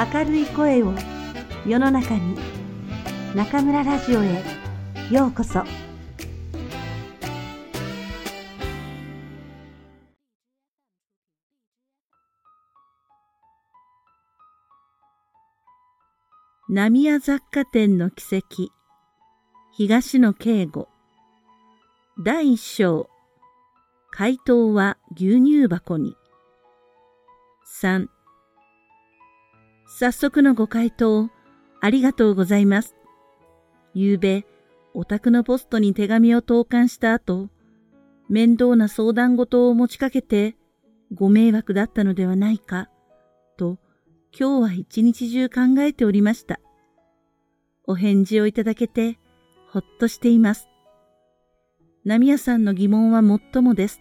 明るい声を世の中に中村ラジオへようこそ。浪屋雑貨店の奇跡。東野敬吾。第一章。回答は牛乳箱に。3早速のご回答ありがとうございます。昨べ、お宅のポストに手紙を投函した後、面倒な相談事を持ちかけて、ご迷惑だったのではないか、と、今日は一日中考えておりました。お返事をいただけて、ほっとしています。波屋さんの疑問はもっともです。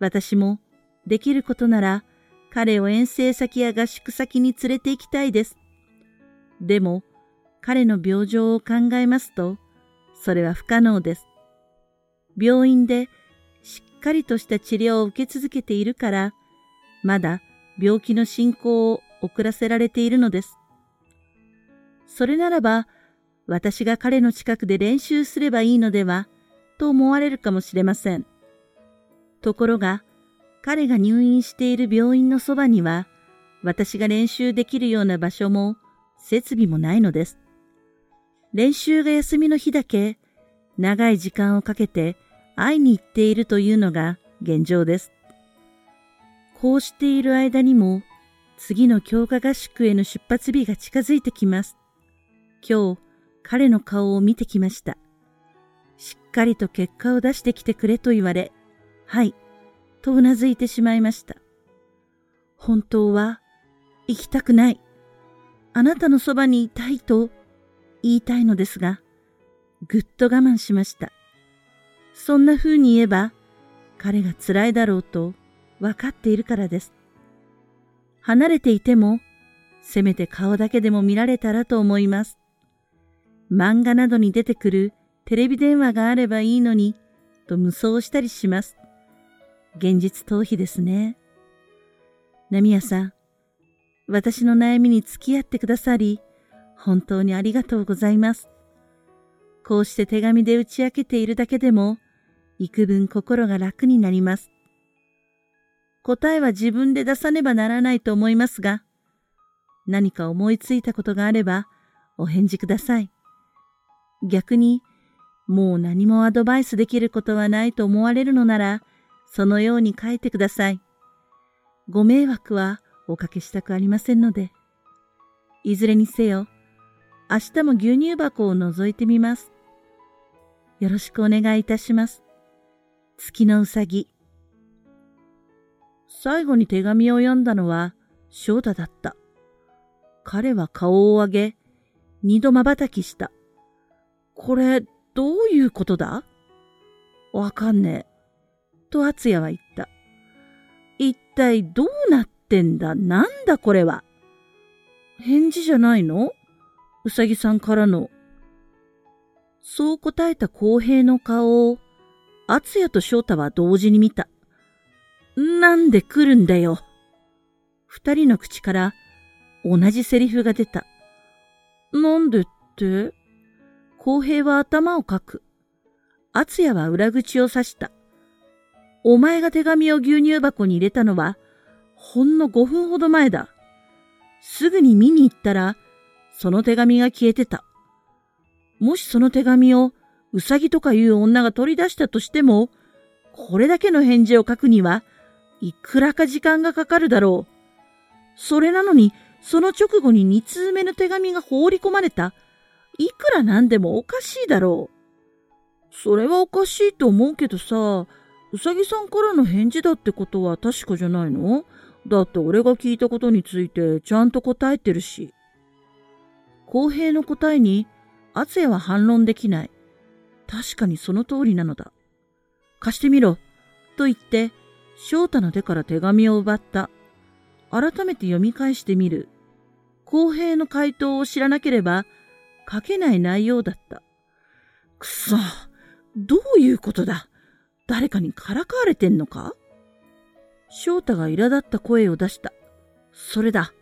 私も、できることなら、彼を遠征先や合宿先に連れて行きたいです。でも、彼の病状を考えますと、それは不可能です。病院でしっかりとした治療を受け続けているから、まだ病気の進行を遅らせられているのです。それならば、私が彼の近くで練習すればいいのでは、と思われるかもしれません。ところが、彼が入院している病院のそばには、私が練習できるような場所も設備もないのです。練習が休みの日だけ、長い時間をかけて会いに行っているというのが現状です。こうしている間にも、次の強化合宿への出発日が近づいてきます。今日、彼の顔を見てきました。しっかりと結果を出してきてくれと言われ、はい、とうなずいてしまいました。本当は行きたくない。あなたのそばにいたいと言いたいのですが、ぐっと我慢しました。そんな風に言えば、彼が辛いだろうと分かっているからです。離れていても、せめて顔だけでも見られたらと思います。漫画などに出てくるテレビ電話があればいいのに、と無双したりします。現実逃避ですね。ナミヤさん、私の悩みに付き合ってくださり、本当にありがとうございます。こうして手紙で打ち明けているだけでも、幾分心が楽になります。答えは自分で出さねばならないと思いますが、何か思いついたことがあれば、お返事ください。逆に、もう何もアドバイスできることはないと思われるのなら、そのように書いてください。ご迷惑はおかけしたくありませんので。いずれにせよ、明日も牛乳箱を覗いてみます。よろしくお願いいたします。月のうさぎ。最後に手紙を読んだのは翔太だった。彼は顔を上げ、二度瞬きした。これ、どういうことだ？わかんねえ。と厚也は言った。一体どうなってんだ？なんだこれは？返事じゃないの？うさぎさんからの。そう答えた公平の顔を、厚也と翔太は同時に見た。なんで来るんだよ？二人の口から同じセリフが出た。なんでって？公平は頭をかく。厚也は裏口を刺した。お前が手紙を牛乳箱に入れたのは、ほんの5分ほど前だ。すぐに見に行ったら、その手紙が消えてた。もしその手紙をうさぎとかいう女が取り出したとしても、これだけの返事を書くには、いくらか時間がかかるだろう。それなのに、その直後に2通目の手紙が放り込まれた。いくらなんでもおかしいだろう。それはおかしいと思うけどさ、うさぎさんからの返事だってことは確かじゃないの？だって俺が聞いたことについてちゃんと答えてるし。公平の答えに、厚也は反論できない。確かにその通りなのだ。貸してみろ。と言って、翔太の手から手紙を奪った。改めて読み返してみる。公平の回答を知らなければ書けない内容だった。くそ、どういうことだ？誰かにからかわれてんのか？翔太が苛立った声を出した。それだ。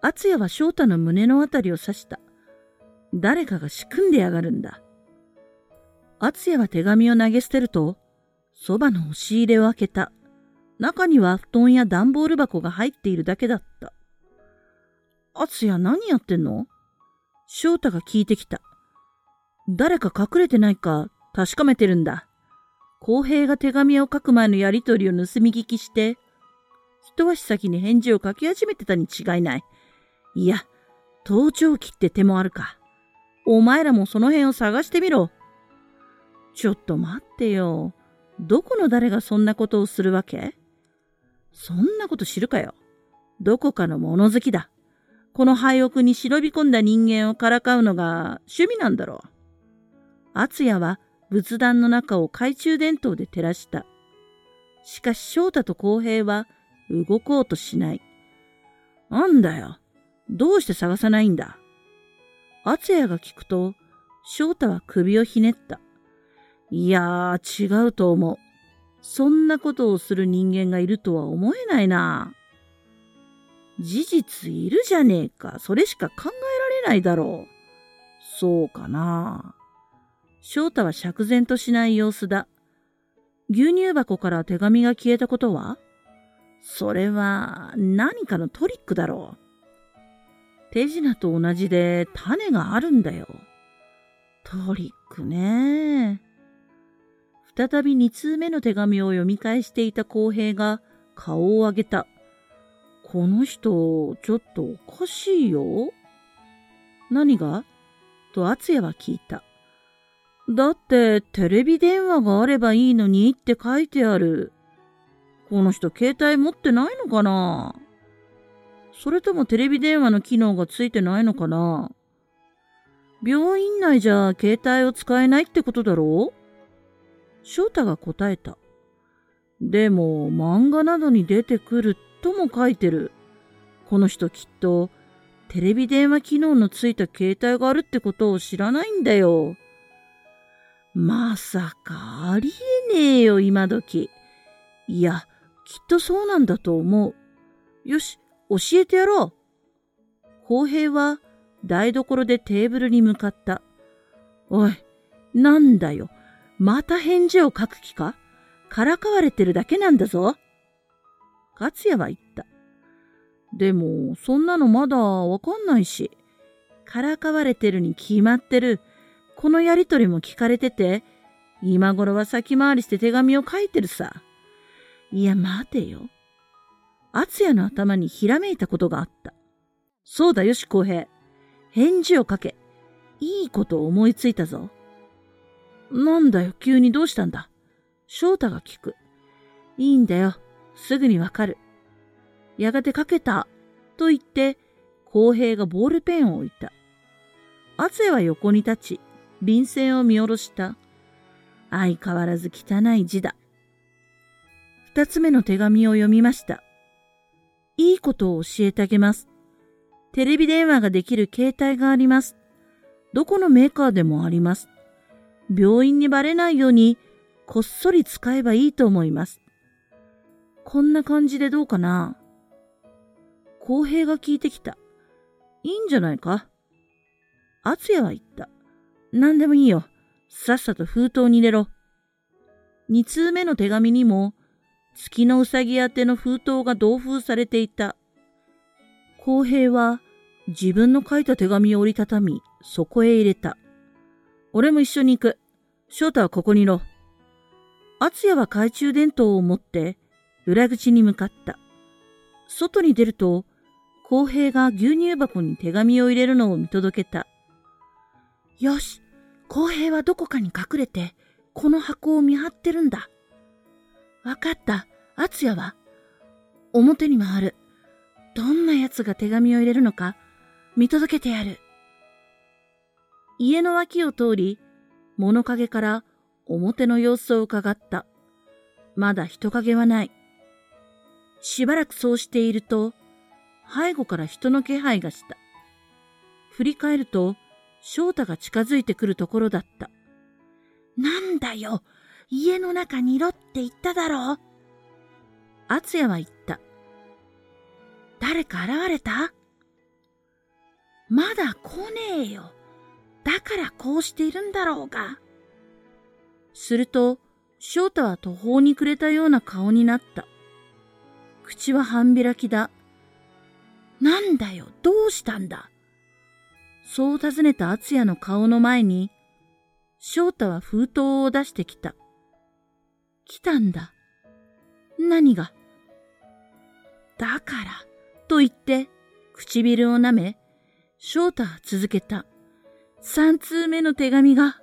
敦也は翔太の胸のあたりを刺した。誰かが仕組んでやがるんだ。敦也は手紙を投げ捨てると、そばの押し入れを開けた。中には布団や段ボール箱が入っているだけだった。敦也何やってんの？翔太が聞いてきた。誰か隠れてないか確かめてるんだ。公平が手紙を書く前のやりとりを盗み聞きして、一足先に返事を書き始めてたに違いない。いや、盗聴器って手もあるか。お前らもその辺を探してみろ。ちょっと待ってよ。どこの誰がそんなことをするわけ？そんなこと知るかよ。どこかの物好きだ。この廃屋に忍び込んだ人間をからかうのが趣味なんだろう。敦也は仏壇の中を懐中電灯で照らした。しかし翔太と公平は動こうとしない。なんだよ。どうして探さないんだ敦也が聞くと、翔太は首をひねった。いやー、違うと思う。そんなことをする人間がいるとは思えないな。事実いるじゃねえか。それしか考えられないだろう。そうかな。翔太は釈然としない様子だ。牛乳箱から手紙が消えたことは？それは何かのトリックだろう。手品と同じで種があるんだよ。トリックね。再び二通目の手紙を読み返していた公平が顔を上げた。この人、ちょっとおかしいよ。何が？と厚也は聞いた。だってテレビ電話があればいいのにって書いてある。この人携帯持ってないのかな？それともテレビ電話の機能がついてないのかな？病院内じゃ携帯を使えないってことだろ？う翔太が答えた。でも漫画などに出てくるとも書いてる。この人きっとテレビ電話機能のついた携帯があるってことを知らないんだよ。まさかありえねえよ今時。いや、きっとそうなんだと思う。よし、教えてやろう。公平は台所でテーブルに向かった。おい、なんだよ。また返事を書く気か？からかわれてるだけなんだぞ。勝也は言った。でも、そんなのまだわかんないし。からかわれてるに決まってる。このやりとりも聞かれてて、今頃は先回りして手紙を書いてるさ。いや、待てよ。敦也の頭にひらめいたことがあった。そうだよし、公平。返事をかけ。いいことを思いついたぞ。なんだよ、急にどうしたんだ。翔太が聞く。いいんだよ。すぐにわかる。やがてかけた。と言って、公平がボールペンを置いた。敦也は横に立ち、便箋を見下ろした。相変わらず汚い字だ。二つ目の手紙を読みました。いいことを教えてあげます。テレビ電話ができる携帯があります。どこのメーカーでもあります。病院にバレないようにこっそり使えばいいと思います。こんな感じでどうかな公平が聞いてきた。いいんじゃないか厚也は言った。何でもいいよ。さっさと封筒に入れろ。二通目の手紙にも月のうさぎ宛ての封筒が同封されていた。公平は自分の書いた手紙を折りたたみ、そこへ入れた。俺も一緒に行く。翔太はここにいろ。厚也は懐中電灯を持って裏口に向かった。外に出ると、公平が牛乳箱に手紙を入れるのを見届けた。よし、公平はどこかに隠れて、この箱を見張ってるんだ。わかった。敦也は表に回る。どんな奴が手紙を入れるのか見届けてやる。家の脇を通り、物陰から表の様子を伺った。まだ人影はない。しばらくそうしていると、背後から人の気配がした。振り返ると、翔太が近づいてくるところだった。なんだよ家の中にいろって言っただろう。厚也は言った。誰か現れた？まだ来ねえよ。だからこうしているんだろうが。すると、翔太は途方に暮れたような顔になった。口は半開きだ。なんだよ、どうしたんだ？そう尋ねた厚也の顔の前に、翔太は封筒を出してきた。来たんだ。何が？だから、と言って、唇を舐め、翔太は続けた。三通目の手紙が